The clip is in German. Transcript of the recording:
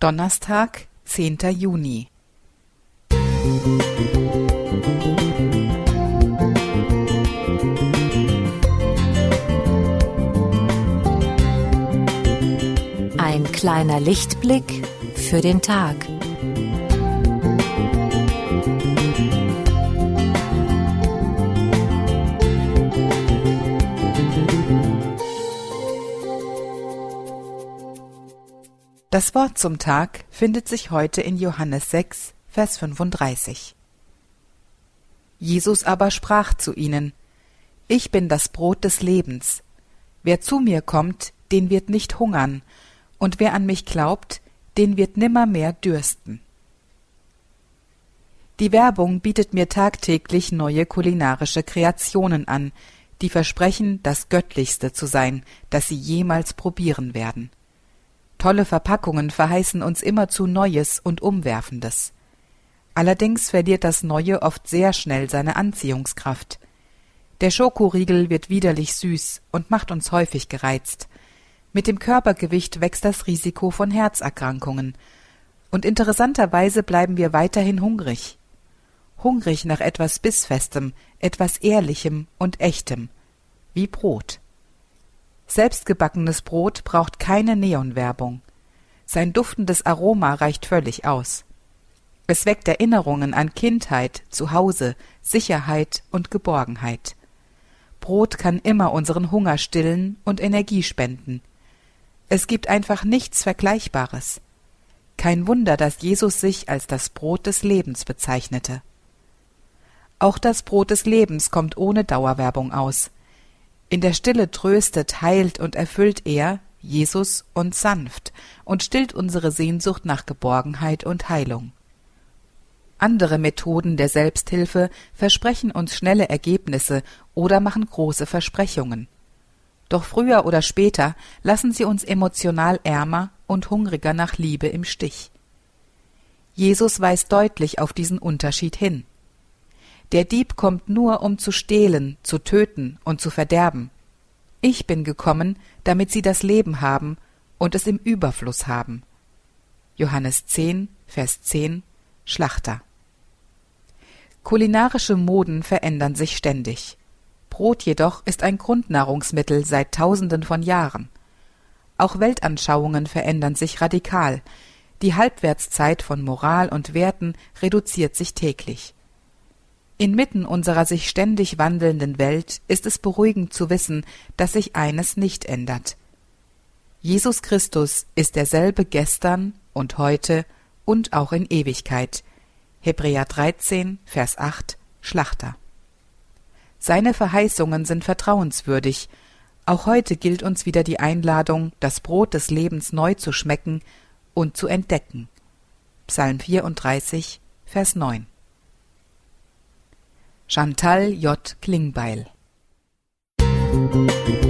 Donnerstag, 10. Juni. Ein kleiner Lichtblick für den Tag. Das Wort zum Tag findet sich heute in Johannes 6, Vers 35. Jesus aber sprach zu ihnen, Ich bin das Brot des Lebens. Wer zu mir kommt, den wird nicht hungern, und wer an mich glaubt, den wird nimmermehr dürsten. Die Werbung bietet mir tagtäglich neue kulinarische Kreationen an, die versprechen, das Göttlichste zu sein, das Sie jemals probieren werden. Tolle Verpackungen verheißen uns immerzu Neues und Umwerfendes. Allerdings verliert das Neue oft sehr schnell seine Anziehungskraft. Der Schokoriegel wird widerlich süß und macht uns häufig gereizt. Mit dem Körpergewicht wächst das Risiko von Herzerkrankungen. Und interessanterweise bleiben wir weiterhin hungrig. Hungrig nach etwas Bissfestem, etwas Ehrlichem und Echtem. Wie Brot. Selbstgebackenes Brot braucht keine Neonwerbung. Sein duftendes Aroma reicht völlig aus. Es weckt Erinnerungen an Kindheit, Zuhause, Sicherheit und Geborgenheit. Brot kann immer unseren Hunger stillen und Energie spenden. Es gibt einfach nichts Vergleichbares. Kein Wunder, dass Jesus sich als das Brot des Lebens bezeichnete. Auch das Brot des Lebens kommt ohne Dauerwerbung aus. In der Stille tröstet, heilt und erfüllt er, Jesus, uns sanft und stillt unsere Sehnsucht nach Geborgenheit und Heilung. Andere Methoden der Selbsthilfe versprechen uns schnelle Ergebnisse oder machen große Versprechungen. Doch früher oder später lassen sie uns emotional ärmer und hungriger nach Liebe im Stich. Jesus weist deutlich auf diesen Unterschied hin. Der Dieb kommt nur, um zu stehlen, zu töten und zu verderben. Ich bin gekommen, damit sie das Leben haben und es im Überfluss haben. Johannes 10, Vers 10, Schlachter. Kulinarische Moden verändern sich ständig. Brot jedoch ist ein Grundnahrungsmittel seit Tausenden von Jahren. Auch Weltanschauungen verändern sich radikal. Die Halbwertszeit von Moral und Werten reduziert sich täglich. Inmitten unserer sich ständig wandelnden Welt ist es beruhigend zu wissen, dass sich eines nicht ändert. Jesus Christus ist derselbe gestern und heute und auch in Ewigkeit. Hebräer 13, Vers 8, Schlachter. Seine Verheißungen sind vertrauenswürdig. Auch heute gilt uns wieder die Einladung, das Brot des Lebens neu zu schmecken und zu entdecken. Psalm 34, Vers 9. Chantal J. Klingbeil. Musik